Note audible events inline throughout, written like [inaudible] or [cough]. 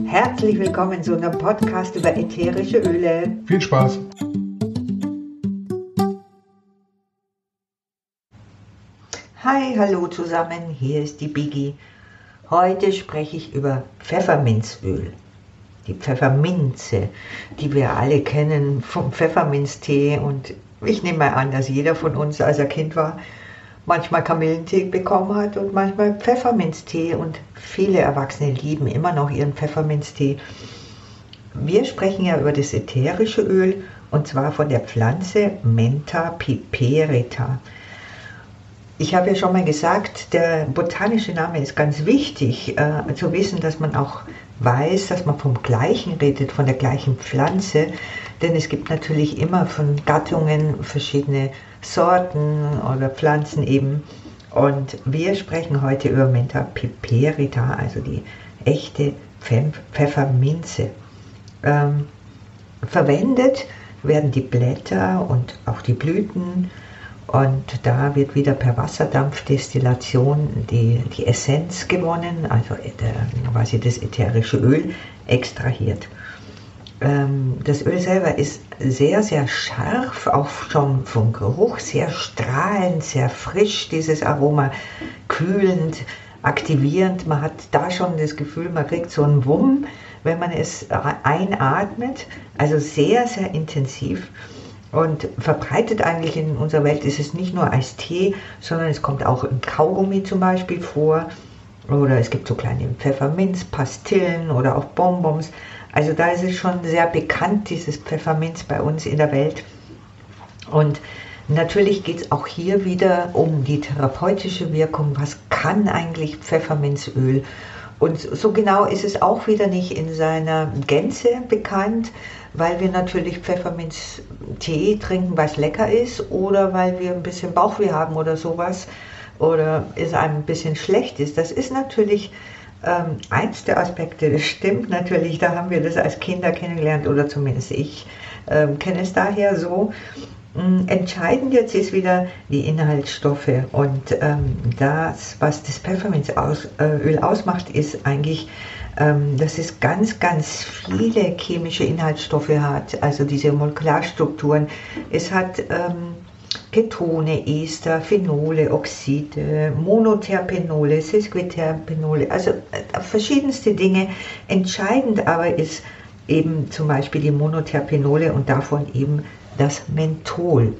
Herzlich willkommen zu einem Podcast über ätherische Öle. Viel Spaß! Hi, hallo zusammen, hier ist die Biggie. Heute spreche ich über Pfefferminzöl. Die Pfefferminze, die wir alle kennen vom Pfefferminztee und ich nehme mal an, dass jeder von uns, als er Kind war, manchmal Kamillentee bekommen hat und manchmal Pfefferminztee und viele Erwachsene lieben immer noch ihren Pfefferminztee. Wir sprechen ja über das ätherische Öl und zwar von der Pflanze Menta piperita. Ich habe ja schon mal gesagt, der botanische Name ist ganz wichtig, äh, zu wissen, dass man auch weiß, dass man vom gleichen redet, von der gleichen Pflanze, denn es gibt natürlich immer von Gattungen verschiedene Sorten oder Pflanzen eben. Und wir sprechen heute über Menta piperita, also die echte Pfefferminze. Ähm, verwendet werden die Blätter und auch die Blüten und da wird wieder per Wasserdampfdestillation die, die Essenz gewonnen, also der, quasi das ätherische Öl extrahiert. Ähm, das Öl selber ist sehr, sehr scharf, auch schon vom Geruch, sehr strahlend, sehr frisch, dieses Aroma, kühlend, aktivierend. Man hat da schon das Gefühl, man kriegt so einen Wumm, wenn man es einatmet. Also sehr, sehr intensiv. Und verbreitet eigentlich in unserer Welt ist es nicht nur als Tee, sondern es kommt auch im Kaugummi zum Beispiel vor. Oder es gibt so kleine Pfefferminzpastillen oder auch Bonbons. Also da ist es schon sehr bekannt, dieses Pfefferminz bei uns in der Welt. Und natürlich geht es auch hier wieder um die therapeutische Wirkung. Was kann eigentlich Pfefferminzöl? Und so genau ist es auch wieder nicht in seiner Gänze bekannt, weil wir natürlich Pfefferminztee trinken, weil es lecker ist oder weil wir ein bisschen Bauchweh haben oder sowas oder es einem ein bisschen schlecht ist. Das ist natürlich ähm, eins der Aspekte, das stimmt natürlich, da haben wir das als Kinder kennengelernt oder zumindest ich ähm, kenne es daher so. Ähm, entscheidend jetzt ist wieder die Inhaltsstoffe und ähm, das, was das Pfefferminzöl äh, ausmacht, ist eigentlich, ähm, dass es ganz, ganz viele chemische Inhaltsstoffe hat, also diese Molekularstrukturen. Es hat ähm, Ketone, Ester, Phenole, Oxide, Monoterpenole, Sesquiterpenole, also äh, verschiedenste Dinge. Entscheidend aber ist eben zum Beispiel die Monoterpenole und davon eben das Menthol.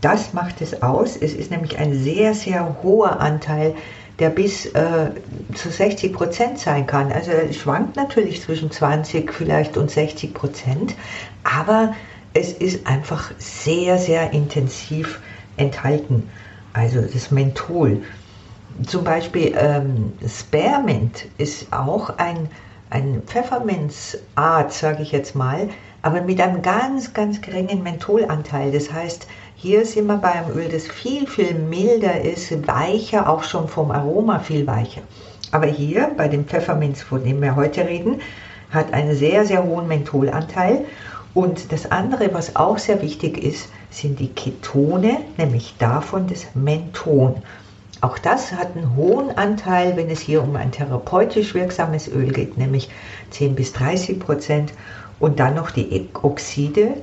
Das macht es aus. Es ist nämlich ein sehr, sehr hoher Anteil, der bis äh, zu 60 Prozent sein kann. Also es schwankt natürlich zwischen 20 vielleicht und 60 Prozent, aber es ist einfach sehr, sehr intensiv enthalten. Also das Menthol. Zum Beispiel ähm, Spearmint ist auch ein, ein Pfefferminzart, sage ich jetzt mal, aber mit einem ganz, ganz geringen Mentholanteil. Das heißt, hier sind wir bei einem Öl, das viel, viel milder ist, weicher, auch schon vom Aroma viel weicher. Aber hier bei dem Pfefferminz, von dem wir heute reden, hat einen sehr, sehr hohen Mentholanteil und das andere, was auch sehr wichtig ist, sind die Ketone, nämlich davon das Menthon. Auch das hat einen hohen Anteil, wenn es hier um ein therapeutisch wirksames Öl geht, nämlich 10 bis 30 Prozent. Und dann noch die Oxide,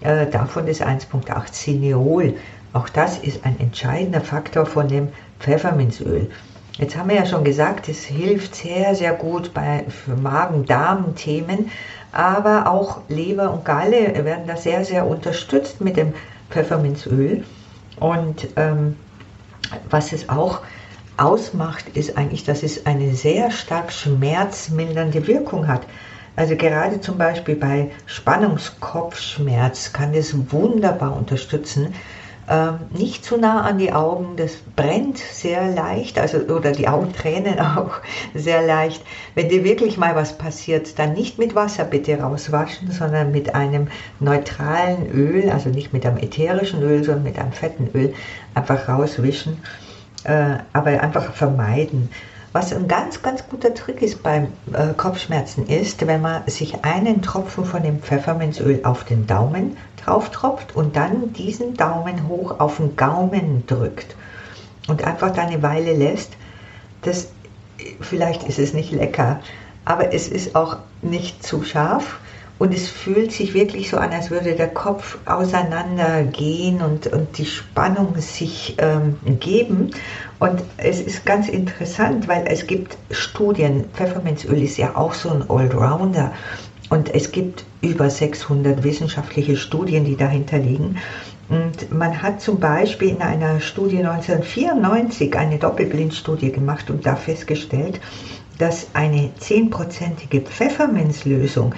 äh, davon das 1,8 Cineol. Auch das ist ein entscheidender Faktor von dem Pfefferminzöl. Jetzt haben wir ja schon gesagt, es hilft sehr, sehr gut bei Magen-Darm-Themen, aber auch Leber und Galle werden da sehr, sehr unterstützt mit dem Pfefferminzöl. Und ähm, was es auch ausmacht, ist eigentlich, dass es eine sehr stark schmerzmildernde Wirkung hat. Also gerade zum Beispiel bei Spannungskopfschmerz kann es wunderbar unterstützen, ähm, nicht zu nah an die Augen, das brennt sehr leicht, also oder die Augen tränen [laughs] auch sehr leicht. Wenn dir wirklich mal was passiert, dann nicht mit Wasser bitte rauswaschen, sondern mit einem neutralen Öl, also nicht mit einem ätherischen Öl, sondern mit einem fetten Öl, einfach rauswischen, äh, aber einfach vermeiden. Was ein ganz, ganz guter Trick ist beim äh, Kopfschmerzen ist, wenn man sich einen Tropfen von dem Pfefferminzöl auf den Daumen drauf tropft und dann diesen Daumen hoch auf den Gaumen drückt und einfach da eine Weile lässt. Das, vielleicht ist es nicht lecker, aber es ist auch nicht zu scharf und es fühlt sich wirklich so an, als würde der Kopf auseinandergehen und, und die Spannung sich ähm, geben. Und es ist ganz interessant, weil es gibt Studien, Pfefferminzöl ist ja auch so ein Allrounder. Und es gibt über 600 wissenschaftliche Studien, die dahinter liegen. Und man hat zum Beispiel in einer Studie 1994 eine Doppelblindstudie gemacht und da festgestellt, dass eine zehnprozentige Pfefferminzlösung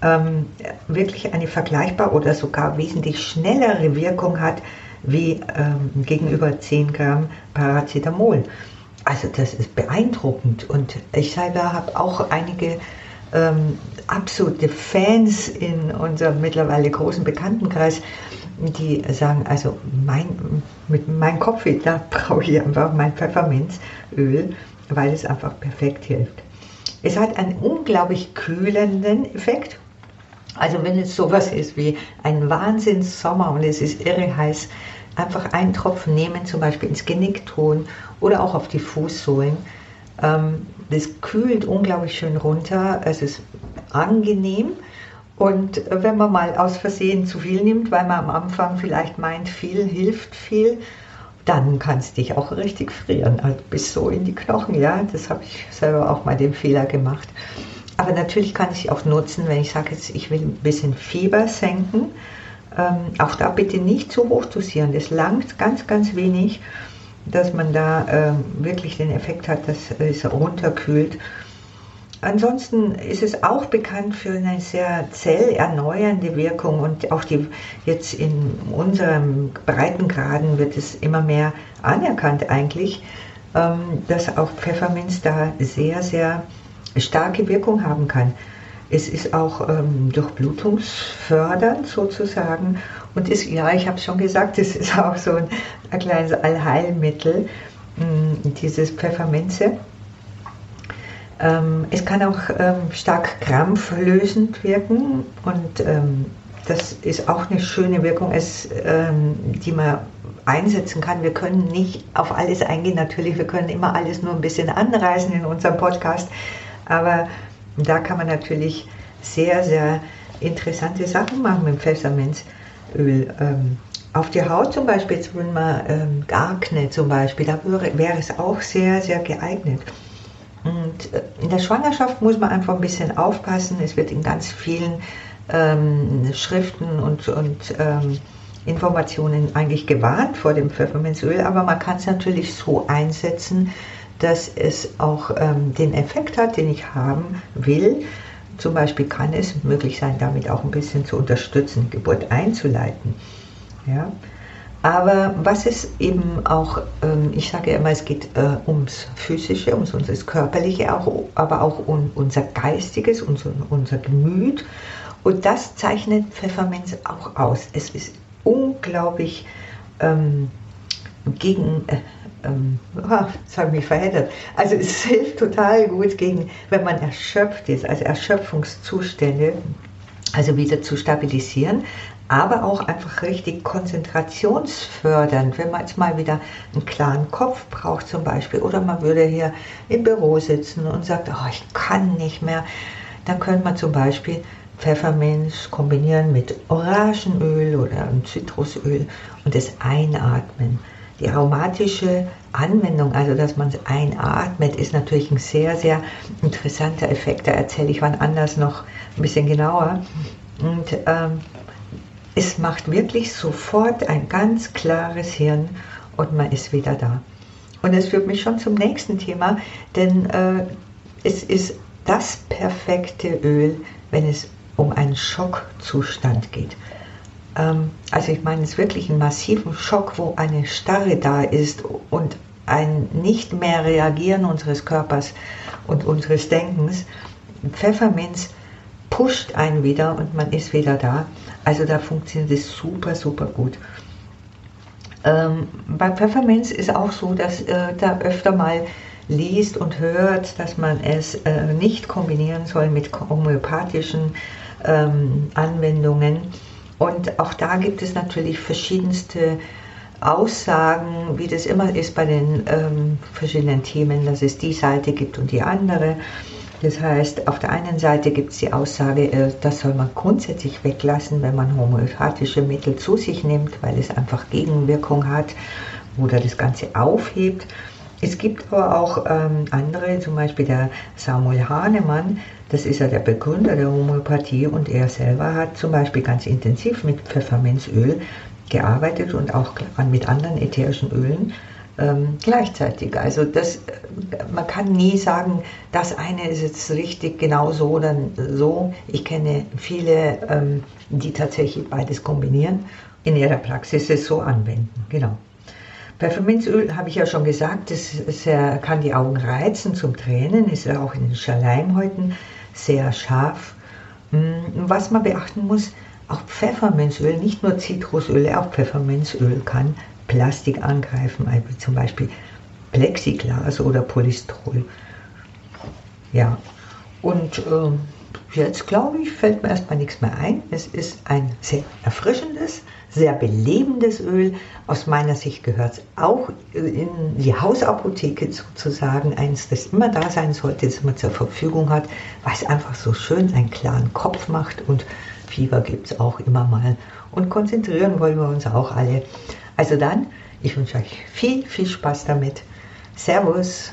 ähm, wirklich eine vergleichbare oder sogar wesentlich schnellere Wirkung hat wie ähm, gegenüber 10 Gramm Paracetamol. Also das ist beeindruckend und ich selber habe auch einige ähm, absolute Fans in unserem mittlerweile großen Bekanntenkreis, die sagen, also mein, mit meinem Kopf, [laughs] da brauche ich einfach mein Pfefferminzöl, weil es einfach perfekt hilft. Es hat einen unglaublich kühlenden Effekt also wenn es sowas ist wie ein Wahnsinnssommer und es ist irre heiß, einfach einen Tropfen nehmen, zum Beispiel ins Genick tun oder auch auf die Fußsohlen. Ähm, das kühlt unglaublich schön runter, es ist angenehm. Und wenn man mal aus Versehen zu viel nimmt, weil man am Anfang vielleicht meint, viel hilft viel, dann kann es dich auch richtig frieren, also bis so in die Knochen. Ja, das habe ich selber auch mal den Fehler gemacht. Aber natürlich kann ich auch nutzen, wenn ich sage, ich will ein bisschen Fieber senken. Ähm, auch da bitte nicht zu hoch dosieren. Das langt ganz, ganz wenig, dass man da ähm, wirklich den Effekt hat, dass es runterkühlt. Ansonsten ist es auch bekannt für eine sehr zellerneuernde Wirkung und auch die, jetzt in unserem Breitengraden wird es immer mehr anerkannt eigentlich, ähm, dass auch Pfefferminz da sehr, sehr starke Wirkung haben kann. Es ist auch ähm, durchblutungsfördernd sozusagen und ist, ja, ich habe schon gesagt, es ist auch so ein, ein kleines Allheilmittel, mh, mm, dieses Pfefferminze. Ähm, es kann auch ähm, stark krampflösend wirken und ähm, das ist auch eine schöne Wirkung, es, ähm, die man einsetzen kann. Wir können nicht auf alles eingehen, natürlich, wir können immer alles nur ein bisschen anreißen in unserem Podcast. Aber da kann man natürlich sehr, sehr interessante Sachen machen mit Pfefferminzöl. Ähm, auf die Haut zum Beispiel, wenn man ähm, Akne zum Beispiel, da wäre, wäre es auch sehr, sehr geeignet. Und äh, in der Schwangerschaft muss man einfach ein bisschen aufpassen. Es wird in ganz vielen ähm, Schriften und, und ähm, Informationen eigentlich gewarnt vor dem Pfefferminzöl, aber man kann es natürlich so einsetzen, dass es auch ähm, den Effekt hat, den ich haben will. Zum Beispiel kann es möglich sein, damit auch ein bisschen zu unterstützen, Geburt einzuleiten. Ja? Aber was ist eben auch, ähm, ich sage immer, es geht äh, ums Physische, ums unser Körperliche, auch, aber auch um unser Geistiges, unser, unser Gemüt. Und das zeichnet Pfefferminz auch aus. Es ist unglaublich ähm, gegen, äh, ähm, habe ich mich verheddert. Also es [laughs] hilft total gut gegen, wenn man erschöpft ist, also Erschöpfungszustände, also wieder zu stabilisieren, aber auch einfach richtig konzentrationsfördernd, wenn man jetzt mal wieder einen klaren Kopf braucht zum Beispiel, oder man würde hier im Büro sitzen und sagt, oh, ich kann nicht mehr, dann könnte man zum Beispiel Pfefferminz kombinieren mit Orangenöl oder Zitrusöl und es einatmen die aromatische Anwendung, also dass man es einatmet, ist natürlich ein sehr, sehr interessanter Effekt. Da erzähle ich wann anders noch ein bisschen genauer. Und ähm, es macht wirklich sofort ein ganz klares Hirn und man ist wieder da. Und das führt mich schon zum nächsten Thema, denn äh, es ist das perfekte Öl, wenn es um einen Schockzustand geht. Ähm, also ich meine, es ist wirklich ein massiven Schock, wo eine Starre da ist und ein nicht mehr Reagieren unseres Körpers und unseres Denkens. Pfefferminz pusht einen wieder und man ist wieder da. Also da funktioniert es super, super gut. Ähm, bei Pfefferminz ist auch so, dass äh, da öfter mal liest und hört, dass man es äh, nicht kombinieren soll mit homöopathischen ähm, Anwendungen und auch da gibt es natürlich verschiedenste Aussagen, wie das immer ist bei den ähm, verschiedenen Themen, dass es die Seite gibt und die andere. Das heißt, auf der einen Seite gibt es die Aussage, äh, das soll man grundsätzlich weglassen, wenn man homöopathische Mittel zu sich nimmt, weil es einfach Gegenwirkung hat oder das Ganze aufhebt. Es gibt aber auch ähm, andere, zum Beispiel der Samuel Hahnemann, das ist ja der Begründer der Homöopathie und er selber hat zum Beispiel ganz intensiv mit Pfefferminzöl gearbeitet und auch mit anderen ätherischen Ölen ähm, gleichzeitig. Also das, man kann nie sagen, das eine ist jetzt richtig genau so oder so. Ich kenne viele, ähm, die tatsächlich beides kombinieren, in ihrer Praxis es so anwenden. Genau. Pfefferminzöl habe ich ja schon gesagt, das sehr, kann die Augen reizen zum Tränen, ist ja auch in den Schleimhäuten sehr scharf. Hm, was man beachten muss, auch Pfefferminzöl, nicht nur Zitrusöl, auch Pfefferminzöl kann Plastik angreifen, also zum Beispiel Plexiglas oder Polystyrol. Ja, und äh, jetzt glaube ich, fällt mir erstmal nichts mehr ein. Es ist ein sehr erfrischendes, sehr belebendes Öl. Aus meiner Sicht gehört es auch in die Hausapotheke sozusagen, eins, das immer da sein sollte, das man zur Verfügung hat, weil es einfach so schön einen klaren Kopf macht und Fieber gibt es auch immer mal. Und konzentrieren wollen wir uns auch alle. Also dann, ich wünsche euch viel, viel Spaß damit. Servus.